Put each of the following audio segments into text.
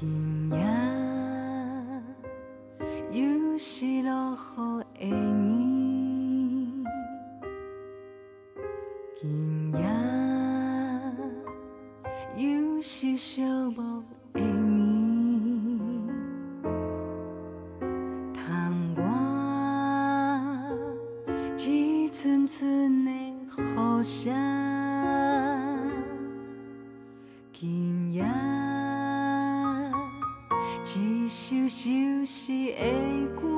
今一首首诗的歌，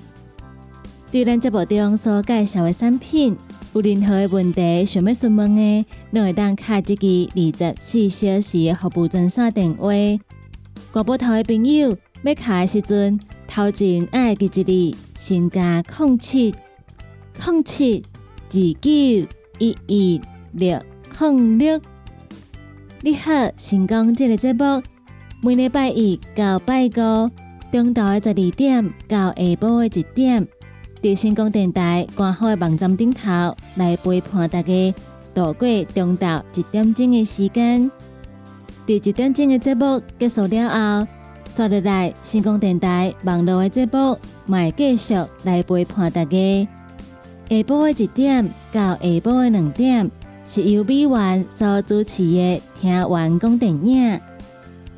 对咱节目中所介绍的产品。有任何的问题想要询问的，拢会当卡一支二十四小时的服务专线电话。挂播头的朋友要卡的时阵，头前爱记一字，先加空七空七二九一一六空六。你好，成功这个节目，每礼拜一到拜五，中昼的十二点到下晡的一点。伫成功电台官方的网站顶头来陪伴大家度过中昼一点钟的时间。伫一点钟的节目结束了后，刷入来成功电台网络的节目，会继续来陪伴大家。下晡的一点到下晡的两点，是由美元所主持的《听完讲电影》。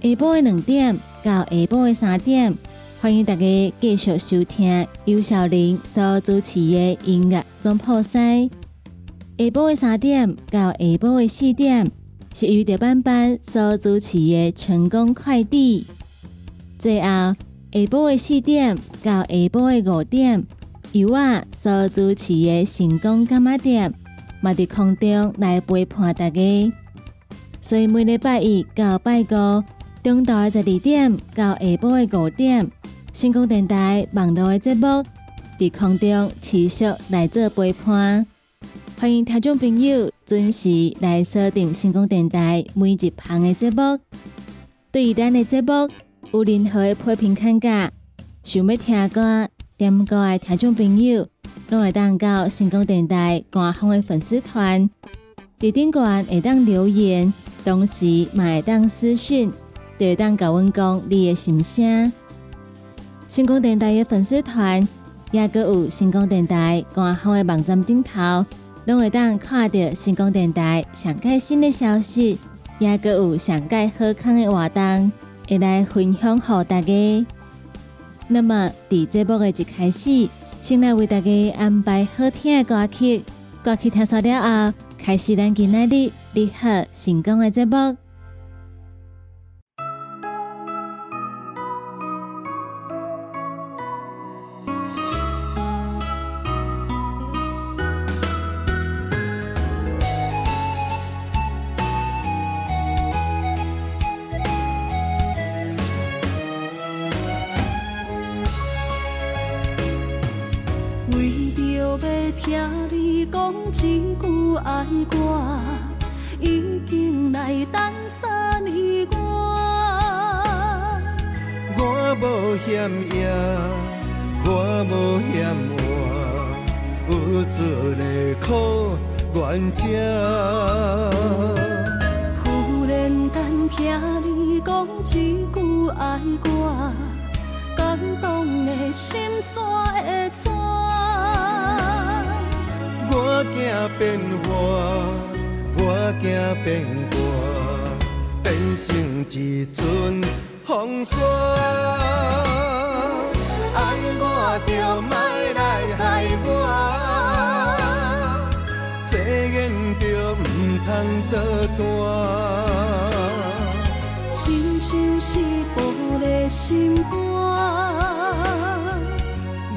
下晡的两点到下晡的三点。欢迎大家继续收听尤小玲所主持的音乐总破塞。下晡的三点到下晡的四点是由着班班所主持的成功快递。最后下晡的四点到下晡的五点由我所主持的成功干妈店，嘛伫空中来陪伴大家。所以每礼拜一到拜五中昼的十二点到下晡的五点。星光电台网络的节目在空中持续来做陪伴，欢迎听众朋友准时来锁定星光电台每一旁的节目。对于咱的节目有任何的批评看价，想要听歌点歌的听众朋友，拢会当到星光电台官方的粉丝团，伫顶端会当留言，同时也会当私讯，会当甲阮讲你的心声。星光电台的粉丝团，也个有星光电台官方的网站顶头，拢会当看到星光电台上盖新的消息，也个有上届好康的活动，会来分享给大家。那么，伫节目的一开始，先来为大家安排好听的歌曲，歌曲听熟了后，开始咱今日的你好成功的节目。爱我，已经来等三年我。我无嫌夜，我无嫌晚，有一个苦愿者。忽然间听你讲一句爱我，感动的心煞会转。我惊变化，我惊变卦，变成一阵风沙。爱我着，莫来害我。誓言着，毋通搁破，亲像是玻璃心肝。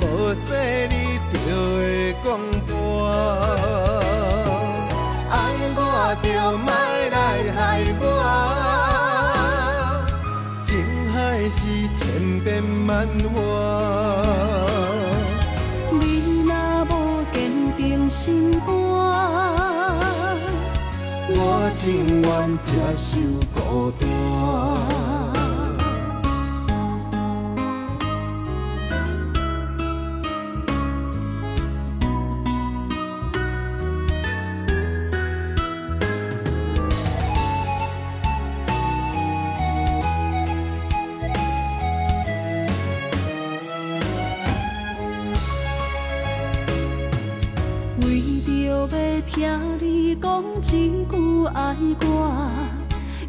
无说你着会讲。就莫来害我。情海是千变万化，你若无坚定心肝，我情愿接受孤单。讲一句爱我，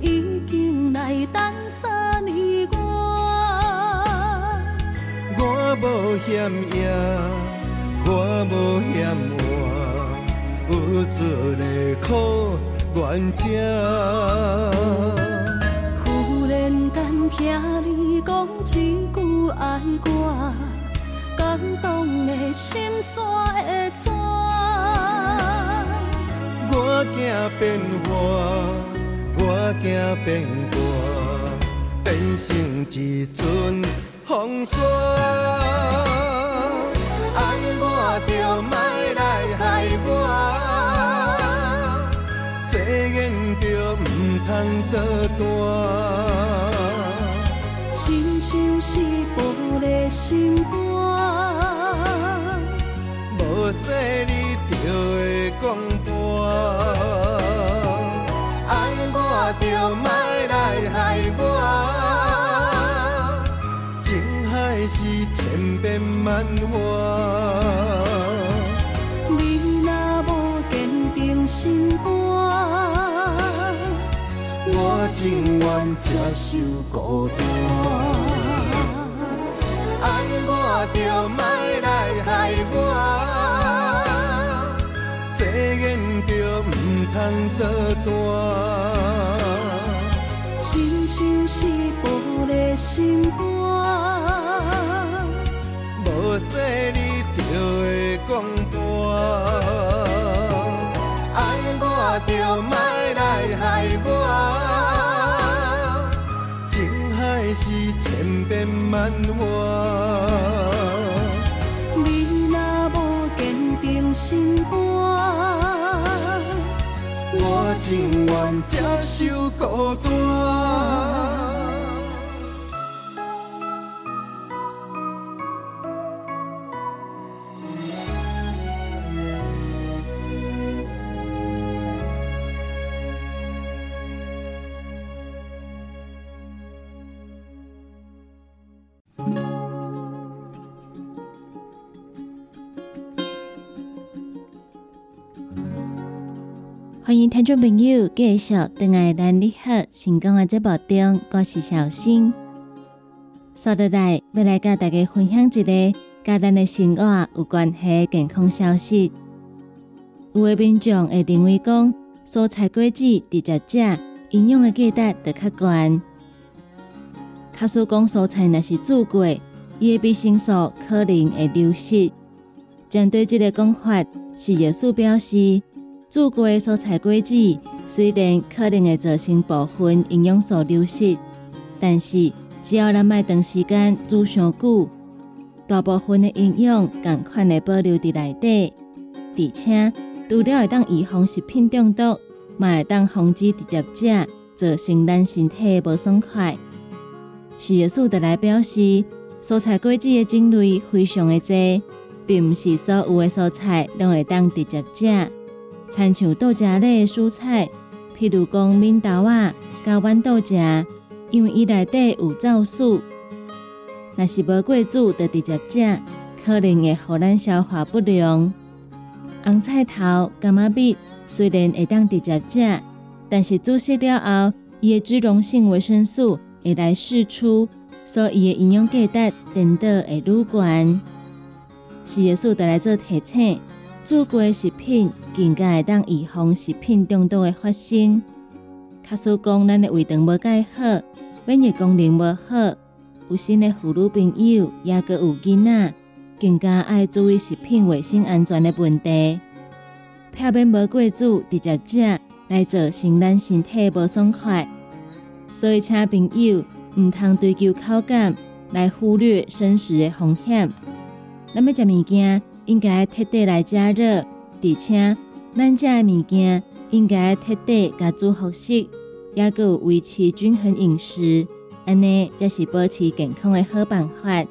已经来等三年外。我无嫌夜，我无嫌活，有做个苦冤者。忽然间听你讲一句爱我，感动的心酸会颤。我惊变化，我惊变大，变成一阵风沙。爱我就莫来害我，誓言就唔通倒弹。亲像是玻璃心肝，无说你就会讲，爱我就莫来害我，情海是千变万化。你若无坚定心肝，我情愿接受孤单，爱我就莫来害我，通倒弹。亲像是玻璃心肝，无说你就会讲破，爱我就莫来害我，情海是千变万化。你若无坚定心肝，我情愿接受孤单。欢迎听众朋友继续登来咱你好成功的节目中，我是小新。所到来要来跟大家分享一个甲咱的生活有关系健康消息。有的民众会认为讲，蔬菜果子直接食，营养的价值就较悬。假使讲蔬菜若是煮过，伊的维生素可能会流失。针对这个讲法，是药师表示。煮过的蔬菜果子虽然可能会造成部分营养素流失，但是只要咱莫长时间煮上久，大部分的营养共款的保留伫内底，而且除了会当预防食品中毒，嘛会当防止直接食造成咱身体无爽快。事业素的来表示，蔬菜果子的种类非常的多，并毋是所有的蔬菜拢会当直接食。参像豆荚类蔬菜，譬如讲扁豆啊、高豌豆荚，因为伊内底有皂素，若是无过煮就直接食，可能会互咱消化不良。红菜头、柑仔蜜虽然会当直接食，但是煮熟了后，伊的脂溶性维生素会来释出，所以伊的营养价值变得会愈悬。是业素带来做提醒。做过的食品更加会当预防食品中毒的发生。假使讲咱的胃肠无解好，免疫功能无好，有新的妇女朋友，也个有囡仔，更加爱注意食品卫生安全的问题。避免无过煮直接食，来造成咱身体无爽快。所以，请朋友毋通追求口感，来忽略生食的风险。咱要食物件。应该彻底来加热，而且咱食的物件应该彻底加煮好食，也有维持均衡饮食，安尼才是保持健康的好办法。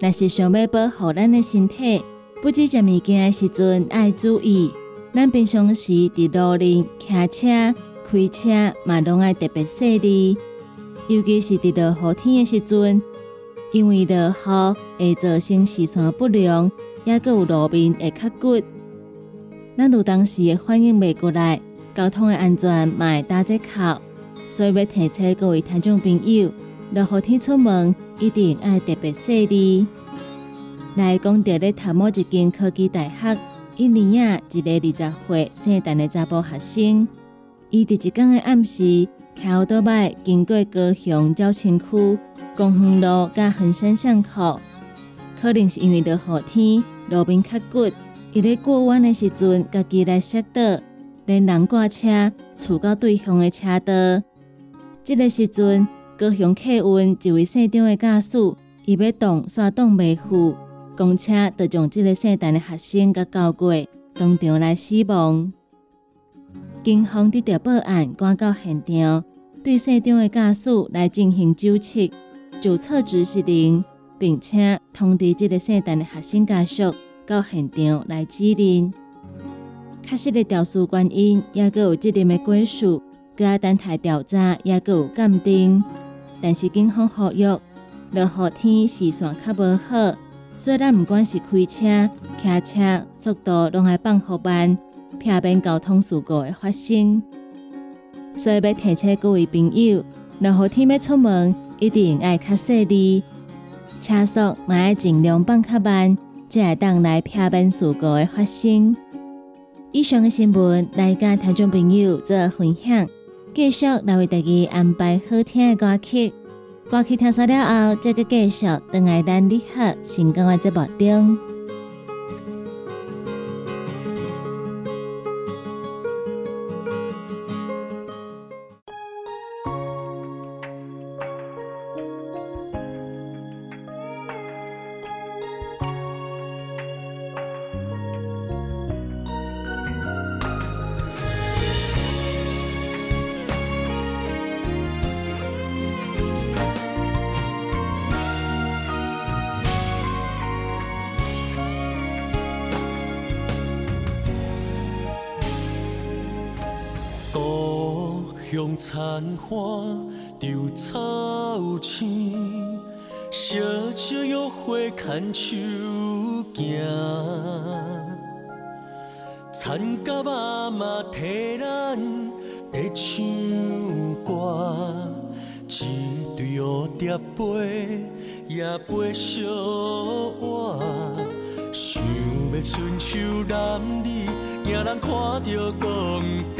若是想要保护咱的身体，不止食物件的时阵爱注意，咱平常时伫路里骑车、开车嘛拢爱特别细腻，尤其是伫落雨天的时阵，因为落雨会造成视线不良。也阁有路面会较骨，咱有当时反应袂过来，交通的安全嘛会打折扣，所以要提醒各位听众朋友，落雨天出门一定要特别细致。来讲到咧读某一间科技大学，一年啊一个二十岁生诞的查甫学生，伊伫一天的暗时，骑倒摆经过高雄礁青区公园路甲恒山巷口，可能是因为落雨天，路面较骨，伊咧过弯的时阵，家己来摔倒，连人挂车触到对方的车道。这个时阵，高雄客运一位姓张的驾驶，伊要动煞动袂赴。公车就将这个姓陈的学生甲交过，当场来死亡。警方得到报案，赶到现场，对姓张的驾驶来进行纠测，就测值是零，并且通知这个姓陈的学生家属到现场来指认。确实的肇事原因，也个有责任的归属，加等待调查，也个有鉴定。但是警方呼吁，落雨天视线较无好。虽然不管是开车、骑车，速度拢爱放慢，避免交通事故的发生。所以要提醒各位朋友，落雨天要出门，一定爱较细致，车速嘛要尽量放较慢，才会当来避免事故的发生。以上的新闻来甲听众朋友做分享，继续来为大家安排好听的歌曲。歌曲听完了后，再个继续等来咱你好成功的节目中。草青，烧烧约会牵手行，田甲妈妈替咱在唱歌，一对蝴蝶飞也飞小我，想要春秋男女，惊人看到讲。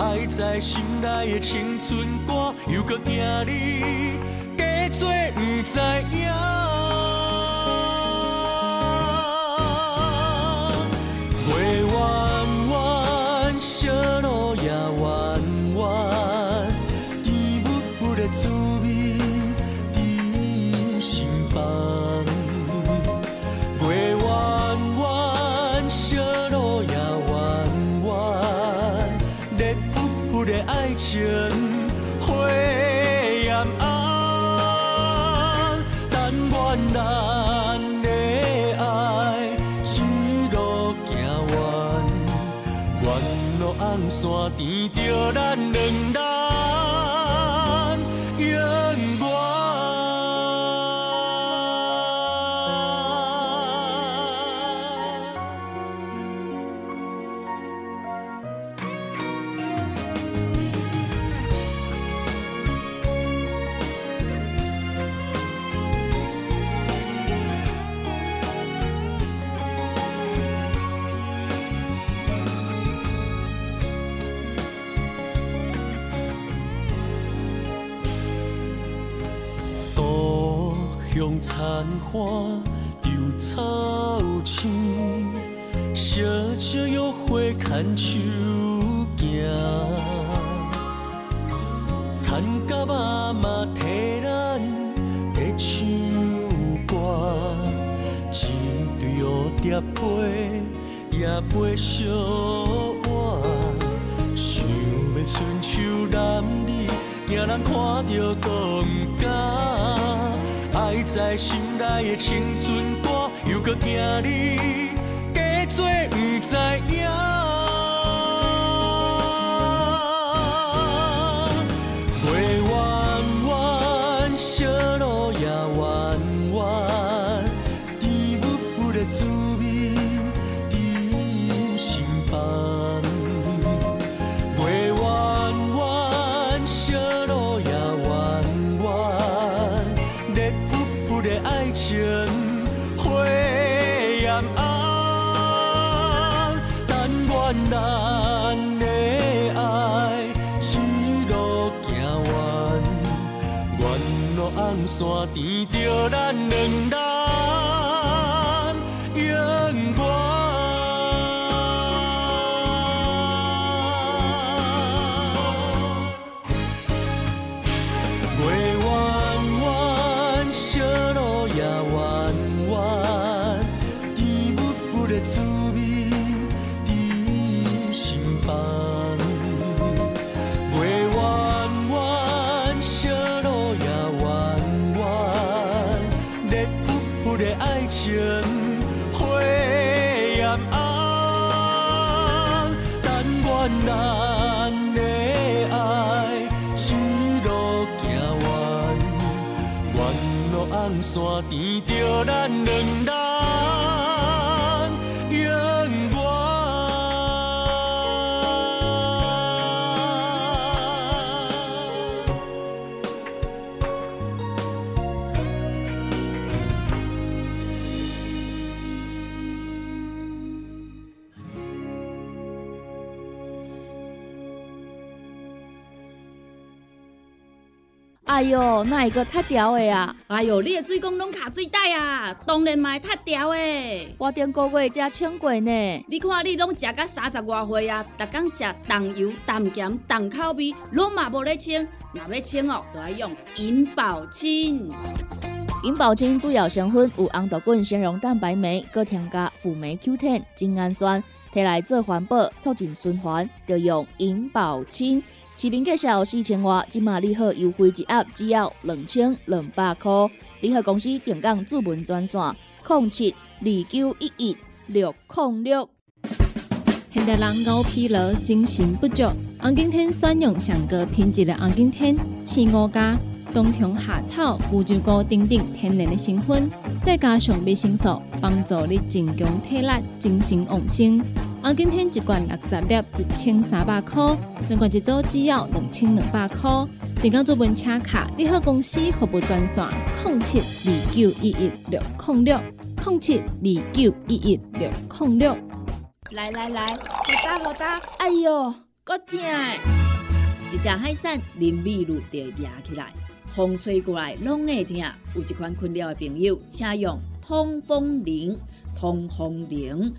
爱在心内的青春歌，又搁惊你假做不知影。故乡残花丢草青，烧烧约会牵手行，田甲妈妈替咱在唱歌，一对蝴蝶飞也飞小我，想要春秋男女。惊人看到讲假，爱在心内的青春歌，又搁惊你假做不知影。冷冷冷月光月弯弯小路也弯弯甜蜜蜜的滋味在心房。月弯弯小情花艳红，但愿咱的爱一路行完，愿路红线甜着咱两人。哎哟，那一个太屌的啊？哎哟，你的水工拢卡水袋啊，当然嘛会太屌的。我顶个月才称过呢。你看你拢食到三十外岁啊，逐天食重油、重咸、重口味，拢嘛无咧称。若要称哦，就要用银保清。银保清主要成分有红豆滚、纤溶蛋白酶，搁添加辅酶 Q10、精氨酸，摕来做环保、促进循环，就用银保清。市面介绍四千外，今马利好优惠一盒只要两千两百块。利好公司定岗主文专线：零七二九一一六零六。现代人熬疲劳、精神不足，红景天选用上个品质的红景天青五加冬虫夏草、乌鸡膏等等天然的成分，再加上维生素，帮助你增强体力、精神旺盛。红景天一罐六十粒，一千三百块；两罐一组只要两千两百块。订购做本车卡，你好公司服务专线：零七二九一一六零六零七二九一一六零六。来来来，好打好打！哎哟，够痛！一只海扇淋米露就压起来，风吹过来拢会痛。有一款困扰的朋友，请用通风铃，通风铃。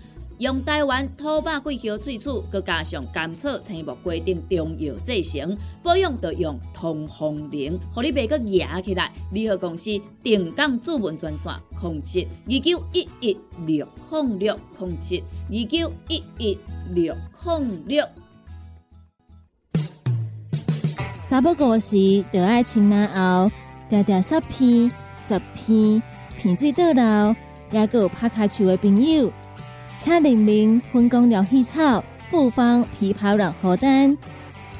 用台湾土白桂花萃取，佮加上甘草、青木规定中药制成，保养要用通风灵，互你袂佮压起来。联合公司定岗主文专线：零七二九一一六零六零七二九一一六零六。三不五时，就爱清南后，条条十片、十片，片水倒流，也有拍卡树的朋友。请联名分工疗气草、复方枇杷软荷丹，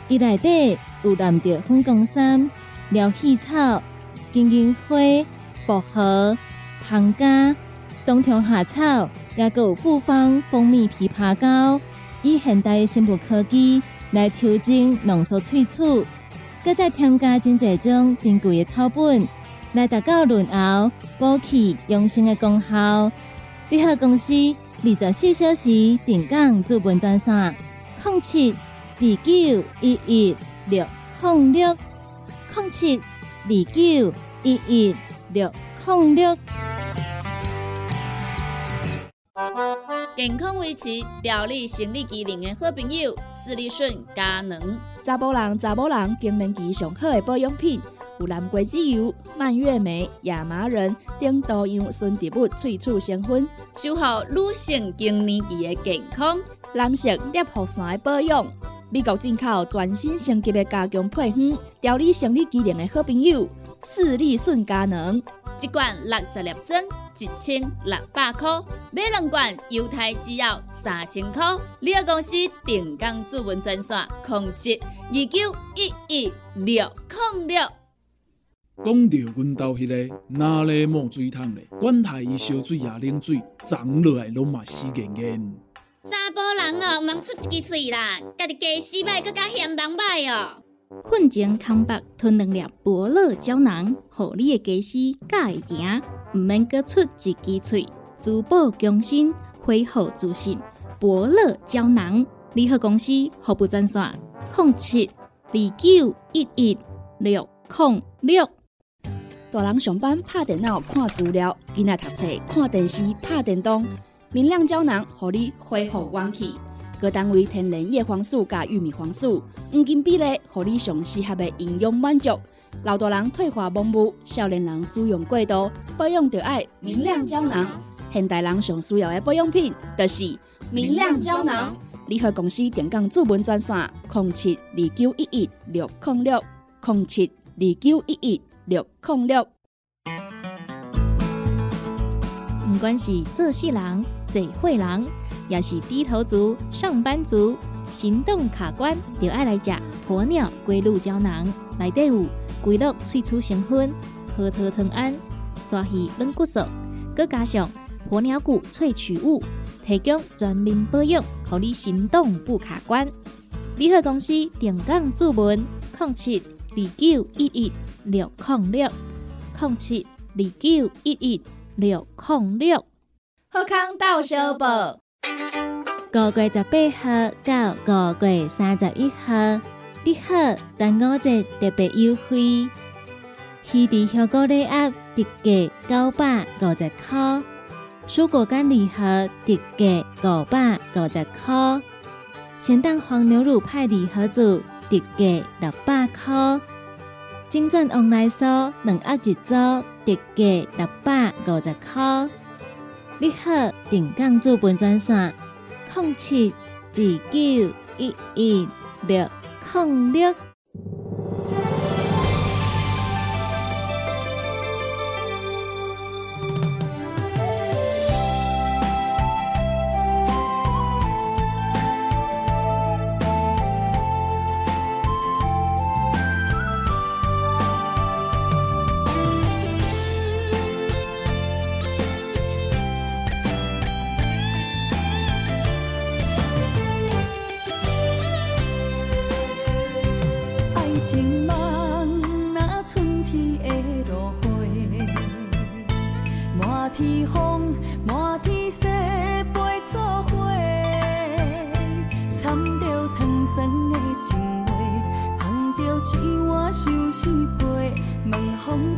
伊内底有蓝着分工三疗气草、金银花、薄荷、胖加、冬虫夏草，也有复方蜂蜜枇杷膏，以现代的生物科技来调整浓缩萃取，搁再添加真济种珍贵的草本来达到润喉、补气、养生的功效。联合公司。二十四小时定岗资本专线：零七二九一一六零六零七二九一一六零六。健康维持、调理生理机能的好朋友——斯利顺佳能。查甫人、查某人更年期上好的保养品。有蓝桂枝油、蔓越莓、亚麻仁等多样纯植物萃取成分，守护女性更年期的健康。男性尿酸的保养，美国进口全新升级的加强配方，调理生理机能的好朋友——视力顺佳能。一罐六十粒装，一千六百块；买两罐，犹太只要三千块。你个公司定岗主文专线：控制二九一一六零六。讲到阮兜迄个哪里冒水桶咧，管他伊烧水也冷水，长落来拢嘛死严严。查甫人哦，毋通出一支嘴啦，家己家洗歹，更加嫌人歹哦。困前康白吞两粒伯乐胶囊，互你的家洗甲会行，毋免阁出一支嘴，珠宝更新，恢复自信。伯乐胶囊，联合公司服务专线：零七二九一一六零六。大人上班拍电脑看资料，囡仔读册看电视拍电动。明亮胶囊，互你恢复元气。各单位天然叶黄素加玉米黄素，黄金比例，互你上适合的营养满足。老大人退化盲目，少年人使用过度，保养就爱明亮胶囊。现代人上需要的保养品，就是明亮胶囊。联合公司电讲主文专线：零七二九一一六零六零七二九一一六零六。不管是做事人、做会人，也是低头族、上班族，行动卡关，就爱来吃鸵鸟龟鹿胶囊。内底有龟鹿萃取成分，核桃藤胺、刷鱼软骨素，佮加上鸵鸟骨萃取物，提供全面保养，让你行动不卡关。联合公司定岗注文：零七二九一一六零六零七二九一一六零六。好康到小报，五月十八号到五月三十一号，你好，端午节特别优惠，鱼池香菇礼盒特价九百五十块，蔬果干礼盒特价五百五十块，咸蛋黄牛乳派礼盒组特价六百块，金钻旺来酥两盒一组特价六百五十块。你好，定岗主本专线：零七二九一一六零六。相思悲，问风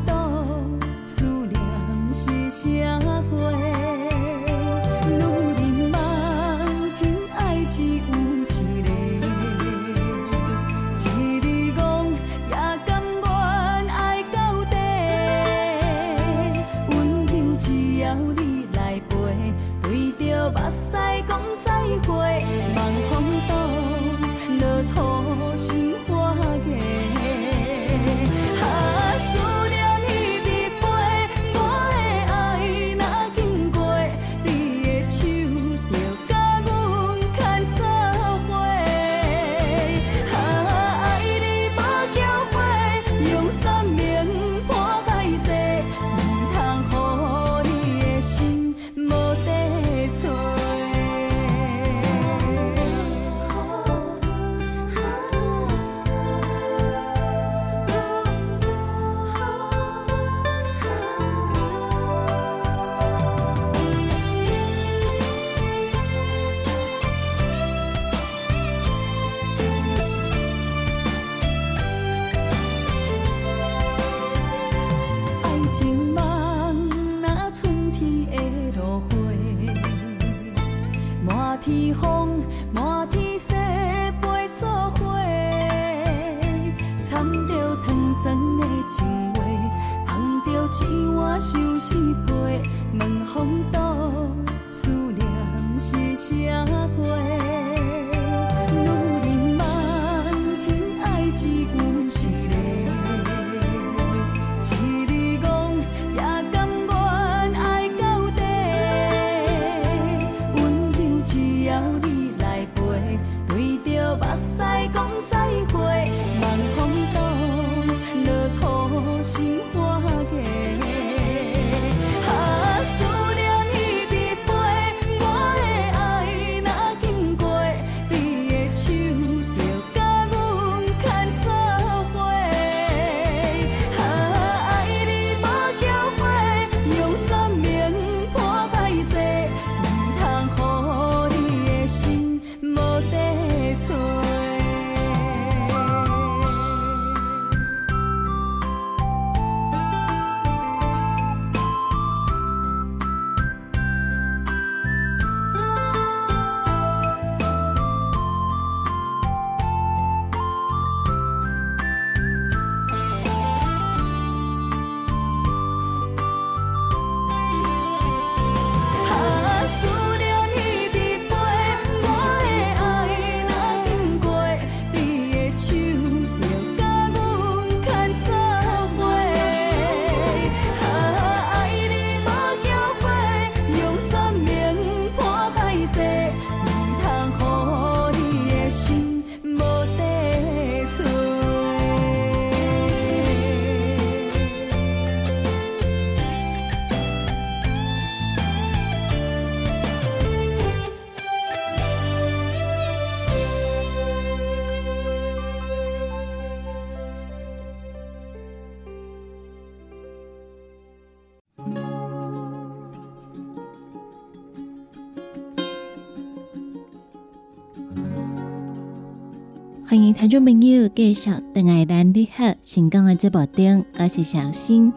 欢迎听众朋友继续等爱咱你好成功的节目中，我是小新。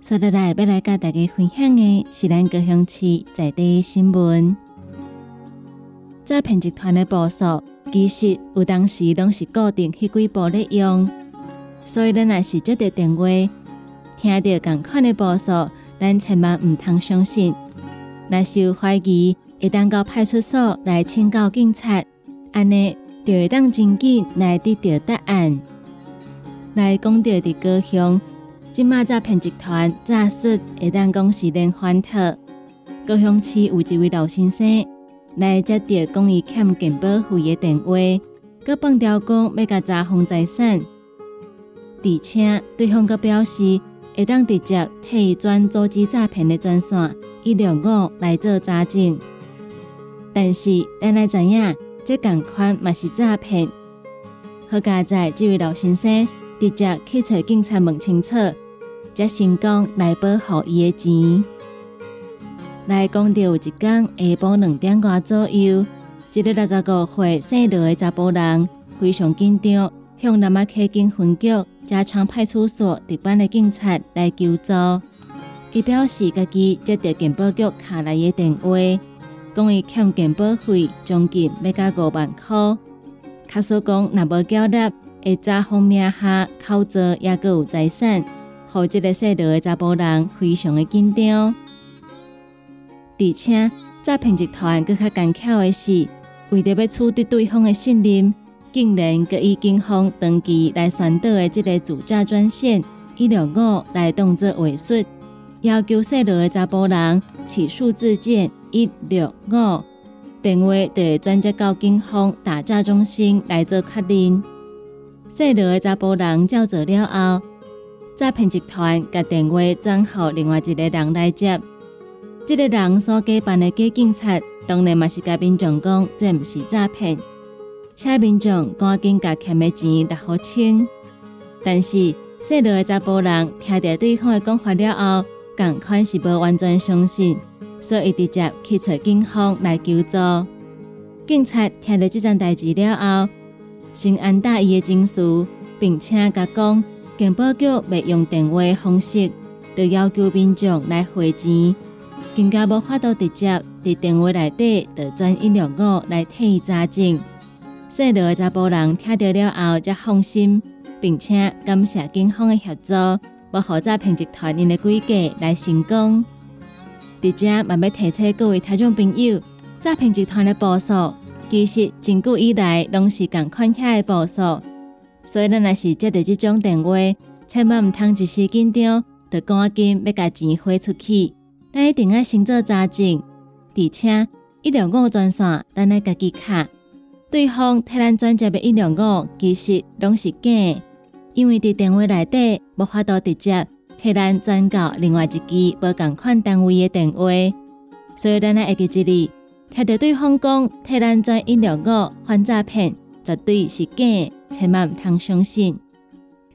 接下来要来跟大家分享的是咱高雄市在地新闻。诈骗集团的步数，其实有当时拢是固定迄几步咧用，所以咱若是接到电话，听到共款的步数，咱千万毋通相信。若是有怀疑，会当到派出所来请教警察，安尼就会当真紧来得到答案。来讲到伫高雄。即马诈骗集团诈术会当讲是连环套。高雄市有一位老先生来接到讲伊欠健保费的电话，佮放条讲要甲查封财产，而且对方佮表示会当直接替伊转组织诈骗的专线一六五来做查证。但是咱来知影，这共款嘛是诈骗。好佳在这位老先生直接去找警察问清楚。才成功来保护伊的钱。来讲到有一天下晡两点外左右，一个六十五岁姓罗的查甫人非常紧张，向南马溪警分局加昌派出所值班的警察来求助。伊表示家己接到警保局卡来的电话，讲伊欠警保费将近要加五万块。卡说讲若无缴纳，会查封名下靠座，也阁有财产。互即个细路的查甫人非常的紧张，而且诈骗集团更较干巧的是，为着要取得对方的信任，竟然搁以警方登记来宣导的即个主诈专线一六五来当作话术，要求细路的查甫人起数字键一六五，电话就会转接到警方打诈中心来做确认。细路的查甫人照做了后。诈骗集团甲电话转互另外一个人来接，这个人所假扮的假警察，当然嘛是甲民众讲这毋是诈骗，请民众赶紧甲欠的钱拿好清。但是细路的查甫人听到对方的讲法了后，共款是无完全相信，所以直接去找警方来求助。警察听到这件代志了后，先安大伊的情绪，并且甲讲。警保局未用电话方式，就要求民众来汇钱，更加无法度直接伫电话内底就转一六五来替伊查证。细路的查甫人听到了后，才放心，并且感谢警方的协助，保护诈骗集团因的诡计来成功。伫遮慢慢提醒各位听众朋友，诈骗集团的步数其实长久以来拢是共款遐的步数。所以，咱若是接到这种电话，千万毋通一时紧张，就赶紧要甲钱汇出去。咱一定要先做查证，而且一两五专线，咱来家己卡。对方替咱转接的一两五，其实拢是假，因为伫电话内底无法度直接替咱转到另外一支无共款单位的电话，所以咱来会记一哩，听到对方讲替咱转一两五反诈骗，绝对是假。千万毋通相信，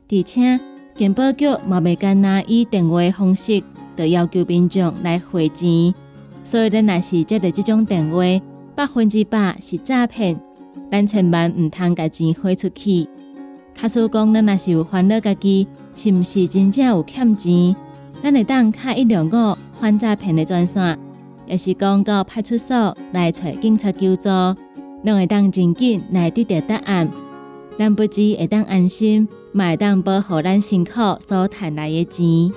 而且警保局嘛未干那以电话方式，就要求民众来汇钱。所以，咱若是接到这种电话，百分之百是诈骗，咱千万毋通甲钱汇出去。卡说讲，咱若是有烦恼家己是毋是真正有欠钱，咱会当卡一两个反诈骗的专线，也是讲到派出所来找警察求助，拢会当真紧来得到答案。咱不止会当安心，嘛会当保护咱辛苦所赚来的钱。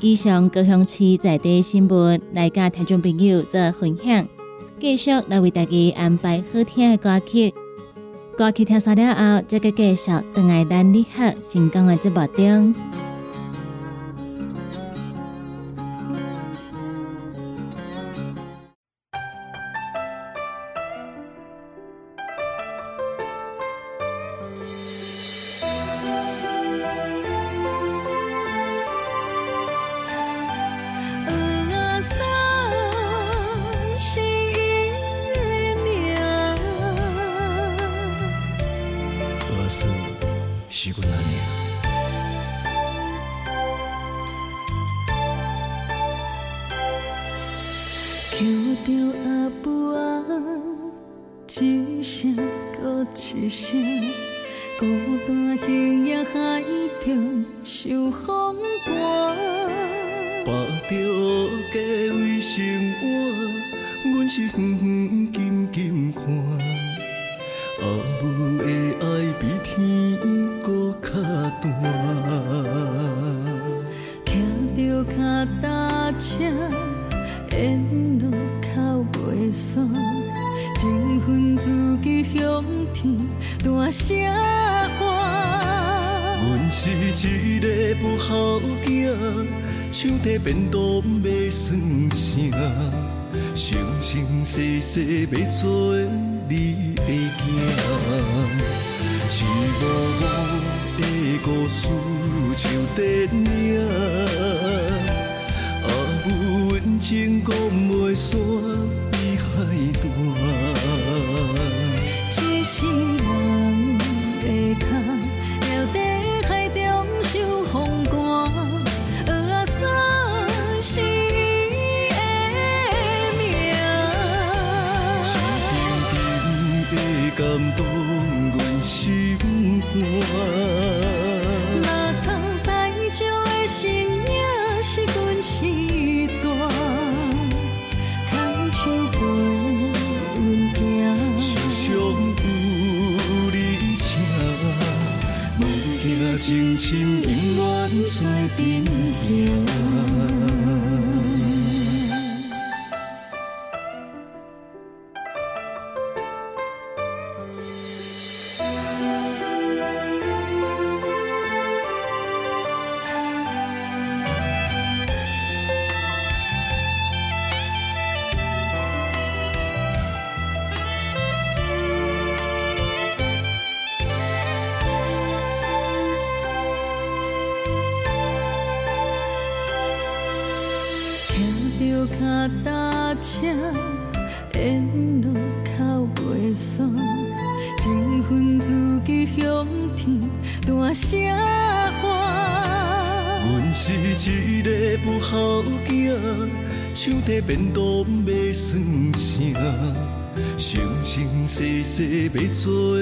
以上高雄市在地新闻来甲听众朋友做分享，继续来为大家安排好听的歌曲。歌曲听完了后，再个继续等爱咱你好成功的节目中。受风寒。把着价位生活，阮是远远世世要世世要做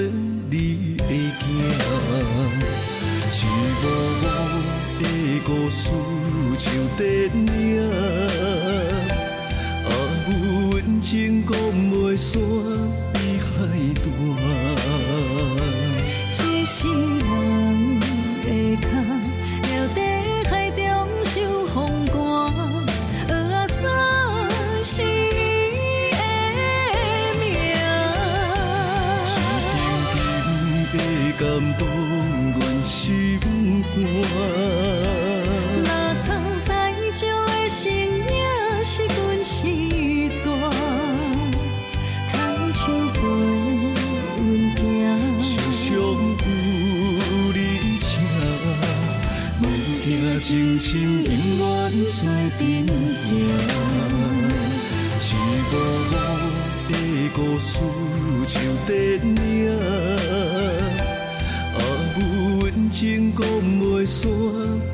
情讲袂煞，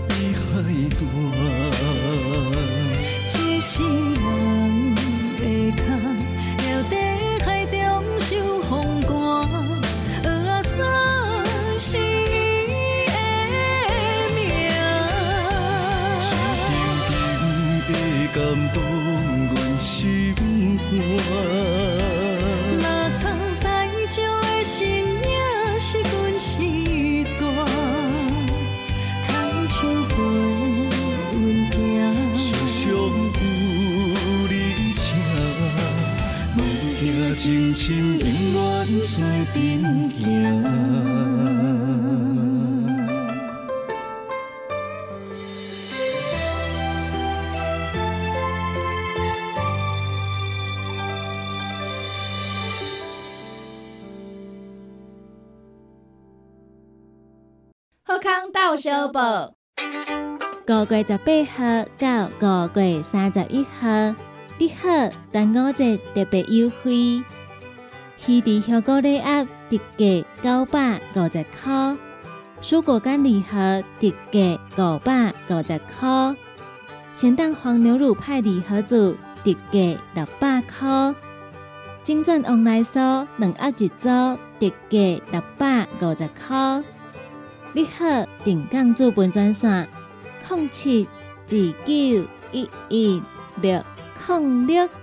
比海大。一世人的脚，了在海中受风寒，学算是伊的命。一点点的感动，阮心肝。阵行。好康到小宝，五月十八号到五月三十一号，你好，端午节特别优惠。鱼池香菇礼盒特价九百五十块，蔬果干礼盒特价五百五十块，咸蛋黄牛乳派礼盒组特价六百块。精准往来数两盒一组，特价六百五十块。你好，定岗资本专线：零七二九一一六零六。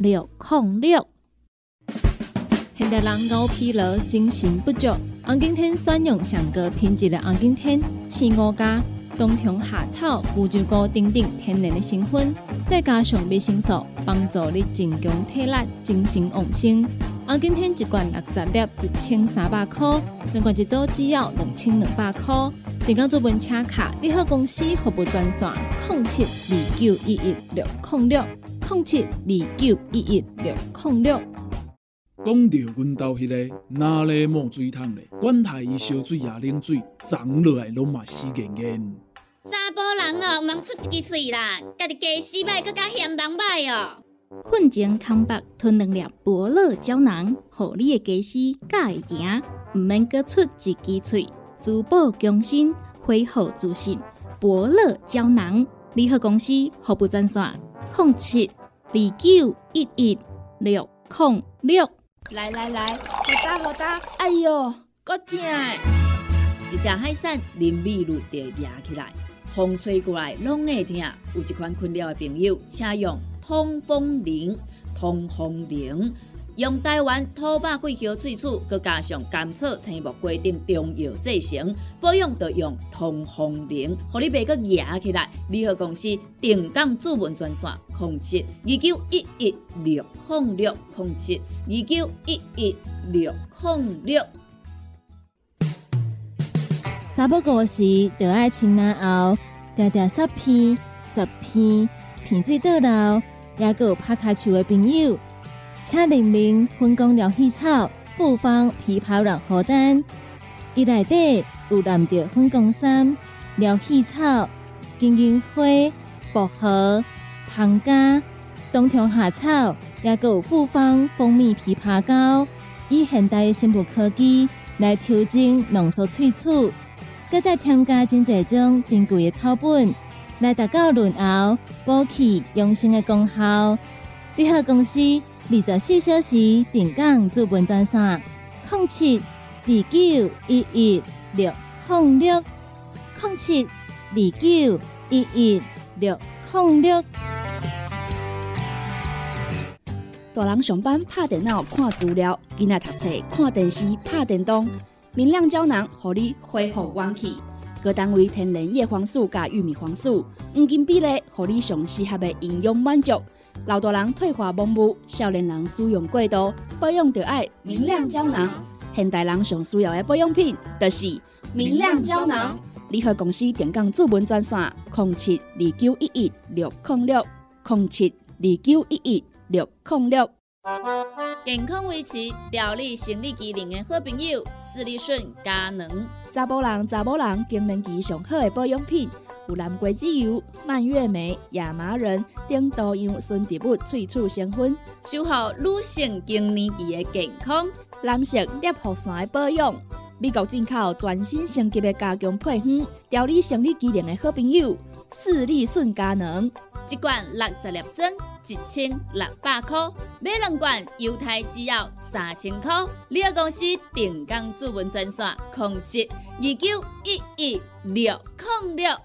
六控六，现代人熬疲劳、精神不足，红景天选用上个品质的红景天青乌加冬虫夏草、乌鸡菇等等天然的成分，再加上维生素，帮助你增强体力、精神旺盛。红景天一罐六十粒，一千三百块；两罐一组只要两千两百块。订购做本车卡，你好公司服务专线：零七二九一一六零六。零七二九一一六零六。讲到阮兜迄个哪里冒水桶咧？管他伊烧水也冷水，长落来拢嘛死严严。查甫人哦，毋通出一支喙啦，家己家死歹，更加嫌人歹哦。困前康白吞两粒伯乐胶囊，互你的家死才会行，毋免阁出一支喙，珠宝更新，恢复自信。伯乐胶囊，联合公司服务专线：零七。二九一一六零六，来来来，好打好打，哎哟，够痛！一只海扇淋雨露就压起来，风吹过来拢会痛。有一款困扰的朋友，请用通风铃，通风铃。用台湾土白桂花萃取，佮加上甘草、青木、规定中药制成，保养要用通风灵，互你袂佮压起来。联合公司定岗主文专线：零七二九一一六零六零七二九一一六零六。三不五时，就爱清南后，条条十片、十片，片水倒流，也有拍卡球的朋友。请联名分工疗气草复方枇杷软荷丹，伊内底有蓝调分工三疗气草、金银花、薄荷、胖加、冬虫夏草，也有复方蜂蜜枇杷膏，以现代的生物科技来调整浓缩萃取，搁再添加真济种珍贵的草本来达到润喉、补气、养生的功效。联合公司。二十四小时定岗资本专线：零七二九一一六零六零七二九一一六零六。大人上班拍电脑看资料，囡仔读册看电视拍电动。明亮胶囊，互你恢复元气。各单位天然叶黄素加玉米黄素，黄金比例，互你上适合的营养满足。老大人退化盲目，少年人使用过度，保养就爱明亮胶囊。现代人上需要的保养品，就是明亮胶囊。联合公司电讲主文专线：零七二九一一六零六零七二九一一六零六。健康维持、调理生理机能的好朋友——斯利顺佳能。查甫人、查某人更年期上好的保养品。有蓝桂枝油、蔓越莓、亚麻仁等多样纯植物萃取成分，守护女性更年期的健康。男性尿酸的保养，美国进口全新升级的加强配方，调理生理机能的好朋友——视力顺佳能，一罐六十粒装，一千六百块；买两罐，犹太只要三千块。你个公司定岗主文专线：控制二九一一六零六。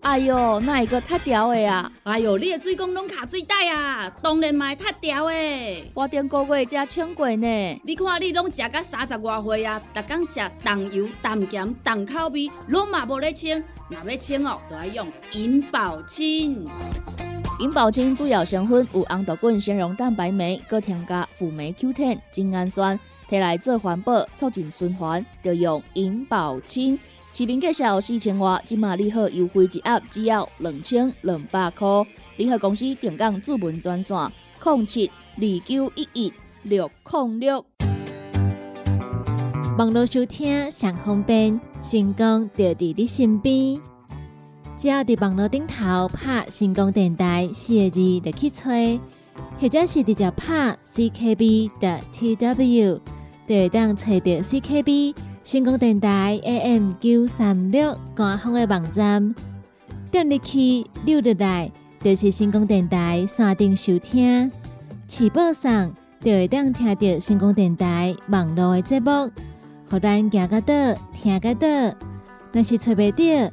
哎哟，那一个太屌的啊！哎哟，你的水工拢卡水袋啊，当然嘛太屌的。我顶个月才称过呢。你看你拢食到三十外岁啊，逐工食重油、重咸、重口味，拢嘛无咧称。若要称哦，就要用银保清。银保清主要成分有红豆根、纤溶蛋白酶，搁添加辅酶 Q10、精氨酸，摕来做环保、促进循环，就用银保清。市面介绍四千瓦，今马利好优惠一盒只要两千两百块。利好公司定岗主文专线：零七二九一一六零六。网络收听上方便，成功就伫你身边。只要伫网络顶头拍“成功电台”四个字，就去吹，或者是直接拍 “ckb” 的 tw，就会当找到 CKB 成功电台 AM 九三六官方的网站。点入去溜入来，就是成功电台山顶收听，起播上就会当听到成功电台网络的节目。互咱行个倒，听个倒。若是找袂到，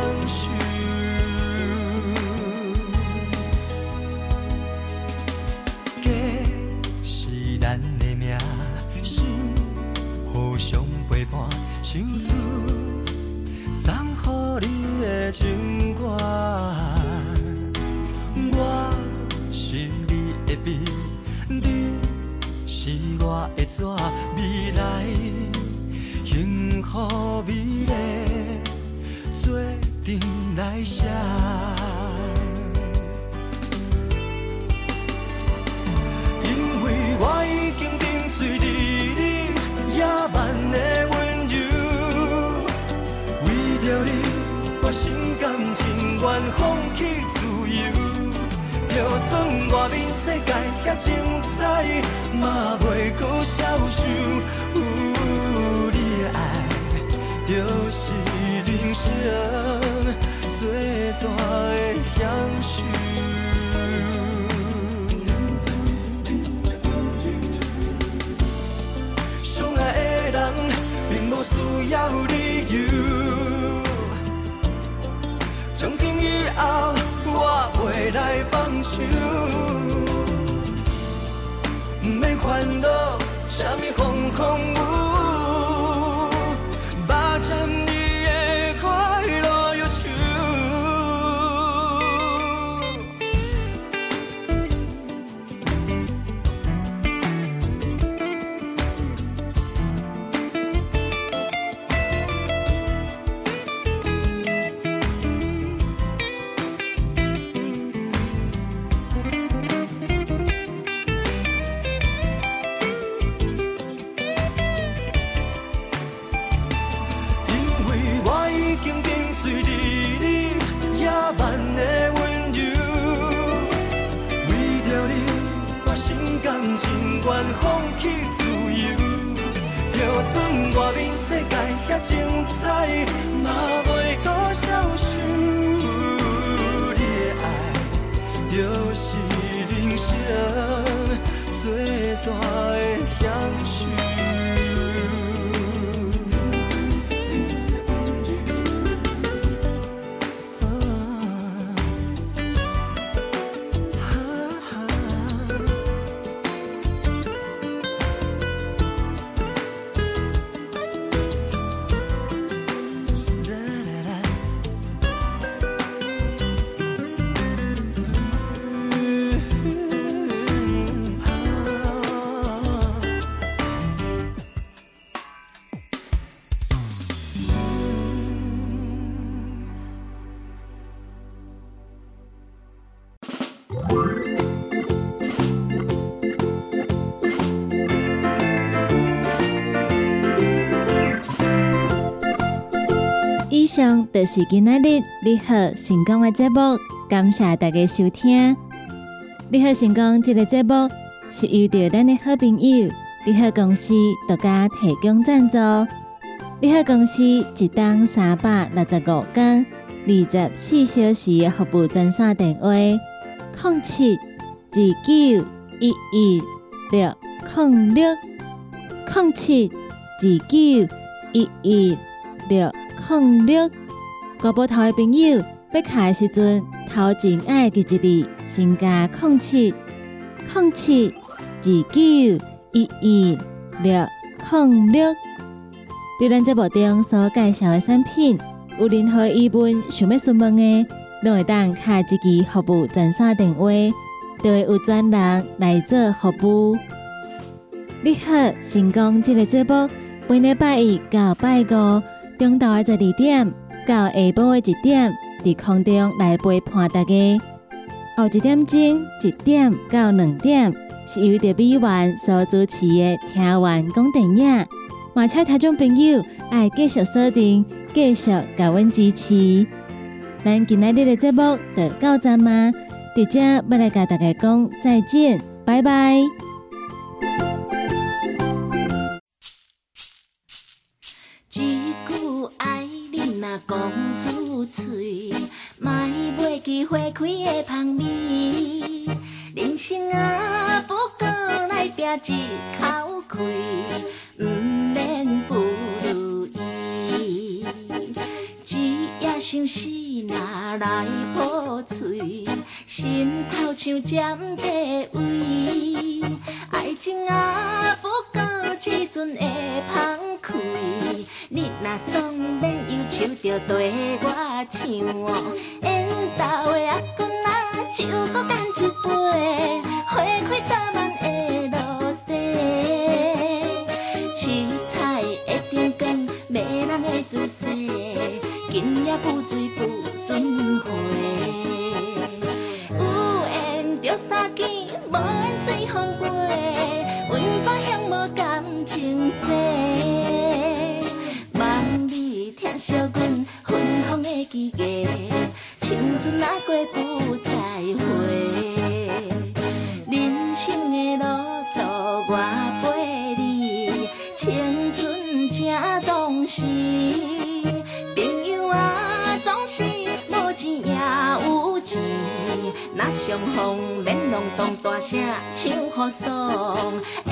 相许。假是咱的命，心互相陪伴，像此送乎你的情歌。我是你的笔，你是我的纸，未来幸福。来写。因为我已经沉醉在你野蛮的温柔，为着你，我心甘情愿放弃自由。就算外面世界遐精彩，嘛袂搁消受。有你的爱，就是人生最大的享受。相爱的人，并无需要理由。从今以后，我袂来放手，毋免烦恼什么风风雨雨，就是今仔日你好成功的节目，感谢大家收听。你好成功这个节目是由着咱的好朋友你好公司独家提供赞助。你好公司一档三百六十五天二十四小时服务专线电话：零七二九一一六零六零七二九一一六。零六，国宝头的朋友，要卡的时阵，头前爱记一字，先加零七零七二九一一六零六。对咱这部中所介绍的产品，有任何疑问想要询问的，都会当卡一支服务专线电话，就会有专人来做服务。你好，成功这个节目，每礼拜一到拜五。中昼的十二点到下晡的一点，伫空中来陪伴大家。后一点钟一点到两点，是由着美元所主持的听完讲电影。马车听众朋友爱继续锁定，继续甲阮支持。咱今日的节目就到这吗？伫遮要来甲大家讲再见，拜拜。讲出嘴，莫袂记花开的香味。人生啊，不过来拼一口气，不免不如意。只要想死，哪来破嘴？心头像尖地位，爱情啊，不过一阵会芳开。你若爽，免忧愁着对我唱哦。缘投的阿君啊，酒搁干一杯，重大声唱